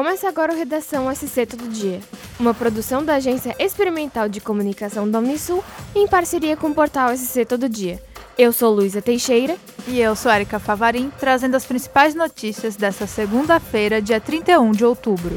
Começa agora o Redação SC Todo Dia, uma produção da Agência Experimental de Comunicação da Unisul em parceria com o portal SC Todo Dia. Eu sou Luísa Teixeira. E eu sou Erika Favarim, trazendo as principais notícias dessa segunda-feira, dia 31 de outubro.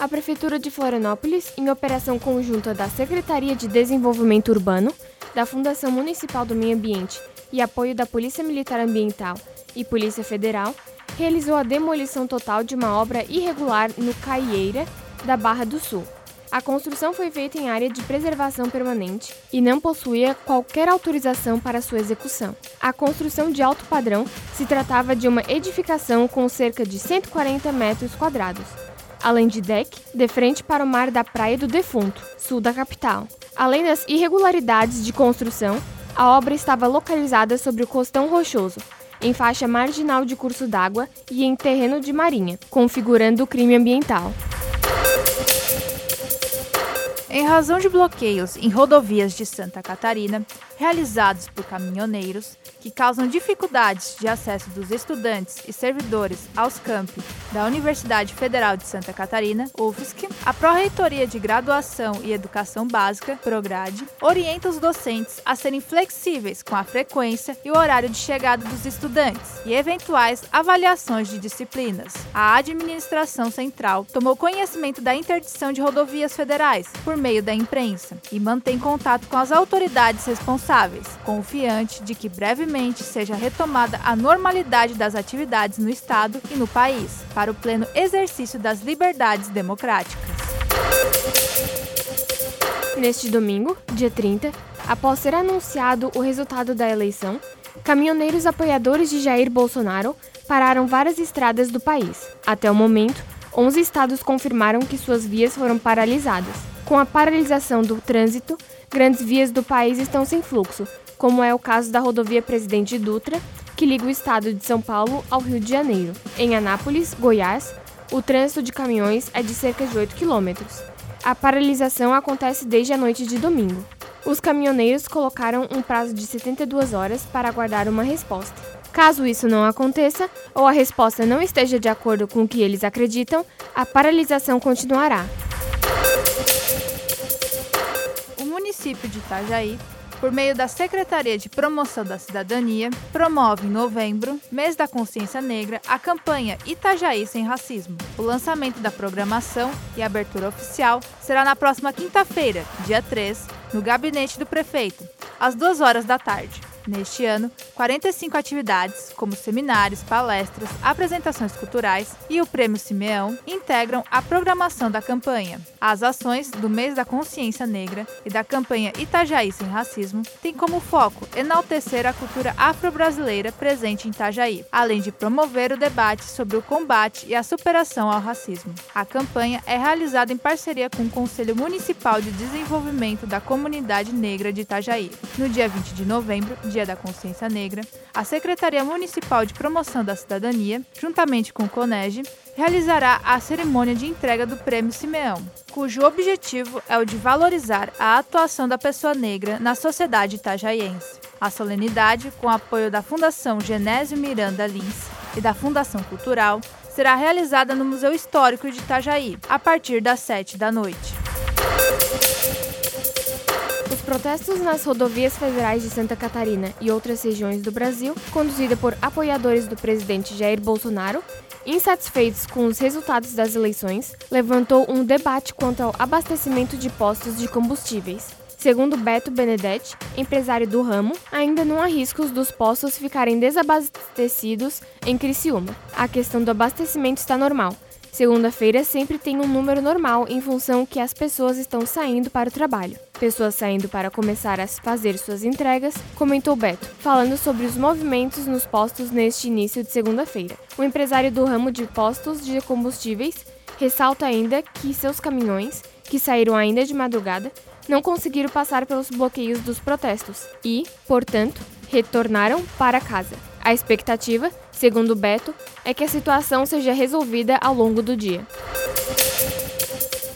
A Prefeitura de Florianópolis, em operação conjunta da Secretaria de Desenvolvimento Urbano, da Fundação Municipal do Meio Ambiente e apoio da Polícia Militar Ambiental e Polícia Federal, realizou a demolição total de uma obra irregular no Caieira da Barra do Sul. A construção foi feita em área de preservação permanente e não possuía qualquer autorização para sua execução. A construção de alto padrão se tratava de uma edificação com cerca de 140 metros quadrados, além de deck de frente para o mar da Praia do Defunto, sul da capital. Além das irregularidades de construção, a obra estava localizada sobre o costão rochoso, em faixa marginal de curso d'água e em terreno de marinha, configurando o crime ambiental. Em razão de bloqueios em rodovias de Santa Catarina, realizados por caminhoneiros, que causam dificuldades de acesso dos estudantes e servidores aos campi da Universidade Federal de Santa Catarina, UFSC, a Pró-Reitoria de Graduação e Educação Básica, PROGRADE, orienta os docentes a serem flexíveis com a frequência e o horário de chegada dos estudantes e eventuais avaliações de disciplinas. A administração central tomou conhecimento da interdição de rodovias federais por meio da imprensa e mantém contato com as autoridades responsáveis, confiante de que brevemente seja retomada a normalidade das atividades no Estado e no país, para o pleno exercício das liberdades democráticas. Neste domingo, dia 30, após ser anunciado o resultado da eleição, caminhoneiros apoiadores de Jair Bolsonaro pararam várias estradas do país. Até o momento, 11 estados confirmaram que suas vias foram paralisadas. Com a paralisação do trânsito, grandes vias do país estão sem fluxo, como é o caso da rodovia Presidente Dutra, que liga o estado de São Paulo ao Rio de Janeiro. Em Anápolis, Goiás, o trânsito de caminhões é de cerca de 8 quilômetros. A paralisação acontece desde a noite de domingo. Os caminhoneiros colocaram um prazo de 72 horas para aguardar uma resposta. Caso isso não aconteça ou a resposta não esteja de acordo com o que eles acreditam, a paralisação continuará. Município de Itajaí, por meio da Secretaria de Promoção da Cidadania, promove em novembro, mês da consciência negra, a campanha Itajaí Sem Racismo. O lançamento da programação e abertura oficial será na próxima quinta-feira, dia 3, no gabinete do prefeito, às 2 horas da tarde. Neste ano, 45 atividades, como seminários, palestras, apresentações culturais e o Prêmio Simeão, integram a programação da campanha. As ações do Mês da Consciência Negra e da campanha Itajaí Sem Racismo têm como foco enaltecer a cultura afro-brasileira presente em Itajaí, além de promover o debate sobre o combate e a superação ao racismo. A campanha é realizada em parceria com o Conselho Municipal de Desenvolvimento da Comunidade Negra de Itajaí. No dia 20 de novembro, Dia da Consciência Negra, a Secretaria Municipal de Promoção da Cidadania, juntamente com o CONEG, realizará a cerimônia de entrega do Prêmio Simeão, cujo objetivo é o de valorizar a atuação da pessoa negra na sociedade itajaiense. A solenidade, com apoio da Fundação Genésio Miranda Lins e da Fundação Cultural, será realizada no Museu Histórico de Itajaí, a partir das 7 da noite. Os protestos nas rodovias federais de Santa Catarina e outras regiões do Brasil, conduzida por apoiadores do presidente Jair Bolsonaro, insatisfeitos com os resultados das eleições, levantou um debate quanto ao abastecimento de postos de combustíveis. Segundo Beto Benedetti, empresário do ramo, ainda não há riscos dos postos ficarem desabastecidos em Criciúma. A questão do abastecimento está normal. Segunda-feira sempre tem um número normal em função que as pessoas estão saindo para o trabalho. Pessoas saindo para começar a fazer suas entregas, comentou Beto, falando sobre os movimentos nos postos neste início de segunda-feira. O empresário do ramo de postos de combustíveis ressalta ainda que seus caminhões, que saíram ainda de madrugada, não conseguiram passar pelos bloqueios dos protestos e, portanto, retornaram para casa. A expectativa, segundo Beto, é que a situação seja resolvida ao longo do dia.